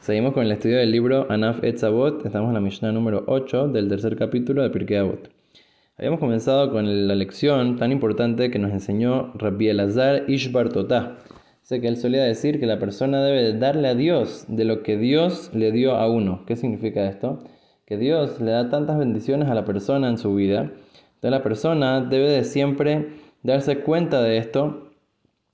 Seguimos con el estudio del libro Anaf Etzavot. Estamos en la Mishnah número 8 del tercer capítulo de Pirkei Avot. Habíamos comenzado con la lección tan importante que nos enseñó Rabbi Elazar Ishbar Totah. Sé que él solía decir que la persona debe darle a Dios de lo que Dios le dio a uno. ¿Qué significa esto? Que Dios le da tantas bendiciones a la persona en su vida. Entonces la persona debe de siempre darse cuenta de esto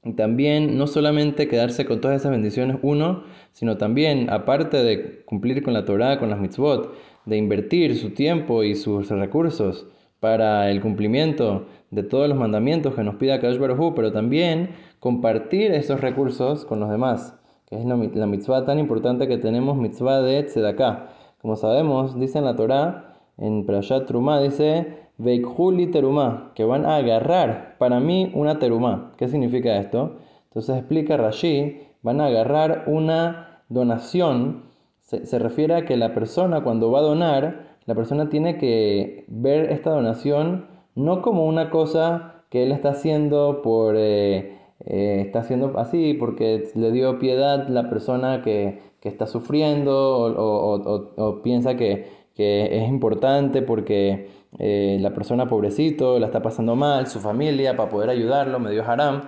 y también no solamente quedarse con todas esas bendiciones uno, sino también, aparte de cumplir con la Torah, con las mitzvot, de invertir su tiempo y sus recursos para el cumplimiento de todos los mandamientos que nos pida Kadosh Baruj pero también compartir esos recursos con los demás, que es la, mitzvah tan importante que tenemos, mitzvah de Tzedakah. Como sabemos, dice en la Torah, en Prashat Trumah, dice Veikjuli terumá, que van a agarrar para mí una terumá. ¿Qué significa esto? Entonces explica Rashi, van a agarrar una donación. Se, refiere a que la persona cuando va a donar, la persona tiene que ver esta donación no como una cosa que él está haciendo por... Eh, eh, está haciendo así porque le dio piedad la persona que, está sufriendo o, piensa que, que es importante porque eh, la persona pobrecito la está pasando mal, su familia, para poder ayudarlo, medio haram.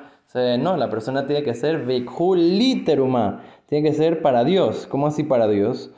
no, la persona tiene que ser literuma, tiene que ser para Dios. ¿Cómo así para Dios?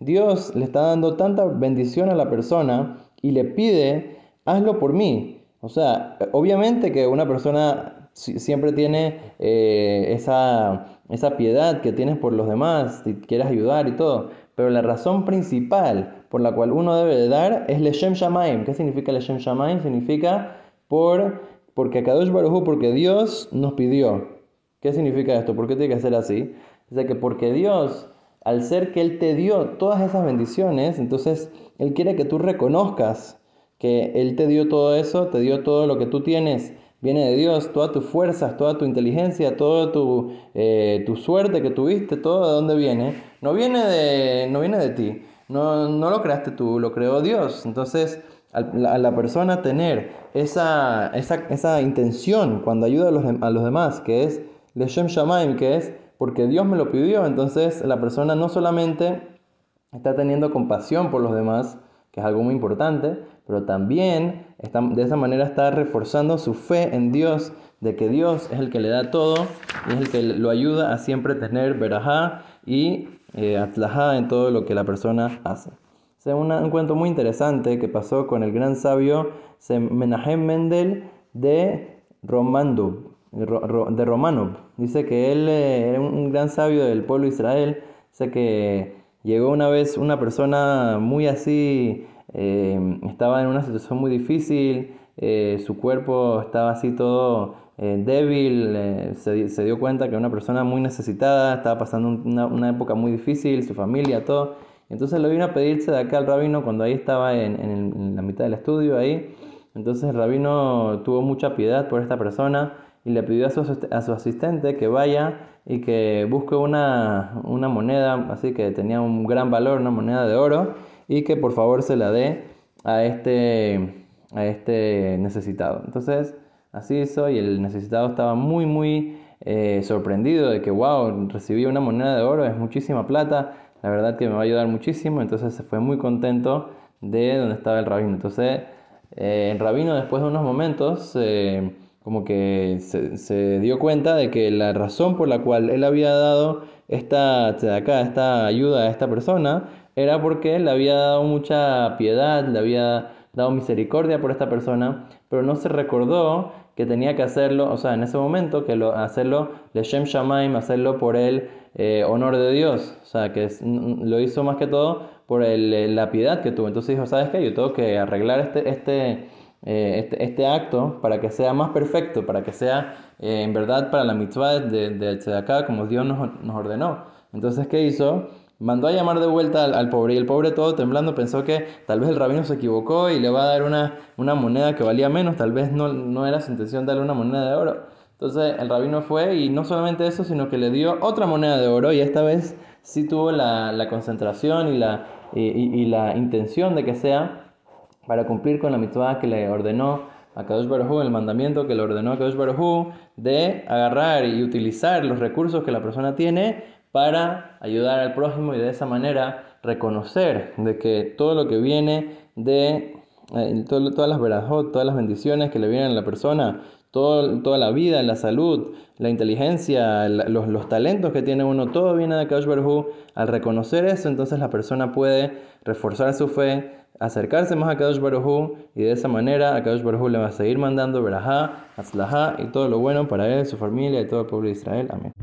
Dios le está dando tanta bendición a la persona y le pide, hazlo por mí. O sea, obviamente que una persona siempre tiene eh, esa, esa piedad que tienes por los demás, si quieres ayudar y todo. Pero la razón principal por la cual uno debe de dar es Leshem Shamaim. ¿Qué significa Leshem Shamaim? Significa por, porque Kadosh Baruj porque Dios nos pidió. ¿Qué significa esto? ¿Por qué tiene que ser así? Es de que porque Dios, al ser que Él te dio todas esas bendiciones, entonces Él quiere que tú reconozcas que Él te dio todo eso, te dio todo lo que tú tienes, viene de Dios, todas tus fuerzas, toda tu inteligencia, toda tu, eh, tu suerte que tuviste, todo de dónde viene, no viene de, no viene de ti. No, no lo creaste tú, lo creó Dios. Entonces, a la, persona tener esa, esa, intención cuando ayuda a los, a los demás, que es Leshem Shamaim, que es porque Dios me lo pidió, entonces la persona no solamente está teniendo compasión por los demás, que es algo muy importante, pero también está, de esa manera está reforzando su fe en Dios, de que Dios es el que le da todo y es el que lo ayuda a siempre tener verajá y eh, en todo lo que la persona hace. Es un cuento muy interesante que pasó con el gran sabio Menahem Mendel de Romanov, de Romanov. Dice que él eh, era un gran sabio del pueblo de Israel. Dice que llegó una vez una persona muy así, eh, estaba en una situación muy difícil, eh, su cuerpo estaba así todo eh, débil, eh, se, dio cuenta que una persona muy necesitada, estaba pasando una, época muy difícil, su familia, todo. Entonces lo vino a pedirse de acá al rabino cuando ahí estaba en, la mitad del estudio, ahí. Entonces el rabino tuvo mucha piedad por esta persona y le pidió a su, a su asistente que vaya y que busque una, una moneda, así que tenía un gran valor, una moneda de oro, y que por favor se la dé a este, a este necesitado. Entonces, Así hizo y el necesitado estaba muy, muy eh, sorprendido de que, wow, recibí una moneda de oro, es muchísima plata, la verdad que me va a ayudar muchísimo, entonces se fue muy contento de donde estaba el rabino. Entonces, eh, el rabino después de unos momentos, eh, como que se, dio cuenta de que la razón por la cual él había dado esta, esta ayuda a esta persona era porque le había dado mucha piedad, le había dado misericordia por esta persona, pero no se recordó que tenía que hacerlo, o sea, en ese momento, que lo, hacerlo Leshem Shamaim, hacerlo por el eh, honor de Dios, o sea, que lo hizo más que todo por el, eh, la piedad que tuvo. Entonces dijo, ¿sabes qué? Yo tengo que arreglar este, este, eh, este, este, acto para que sea más perfecto, para que sea en verdad para la mitzvah de, de, de como Dios nos, nos ordenó. Entonces, ¿qué hizo? Mandó a llamar de vuelta al, pobre y el pobre todo temblando pensó que tal vez el rabino se equivocó y le va a dar una, una moneda que valía menos, tal vez no, no era su intención darle una moneda de oro. Entonces el rabino fue y no solamente eso, sino que le dio otra moneda de oro y esta vez sí tuvo la, la concentración y la, y, la intención de que sea para cumplir con la mitzvah que le ordenó a Kadosh Baruj el mandamiento que le ordenó a Kadosh Baruj de agarrar y utilizar los recursos que la persona tiene para ayudar al prójimo y de esa manera reconocer de que todo lo que viene de eh, todas las verajot, todas las bendiciones que le vienen a la persona, toda la vida, la salud, la inteligencia, los, los, talentos que tiene uno, todo viene de Kaush Baruj Al reconocer eso, entonces la persona puede reforzar su fe, acercarse más a Kadosh Baruj y de esa manera a Kadosh Baruj le va a seguir mandando verajá, atzlajá y todo lo bueno para él, su familia y todo el pueblo de Israel. Amén.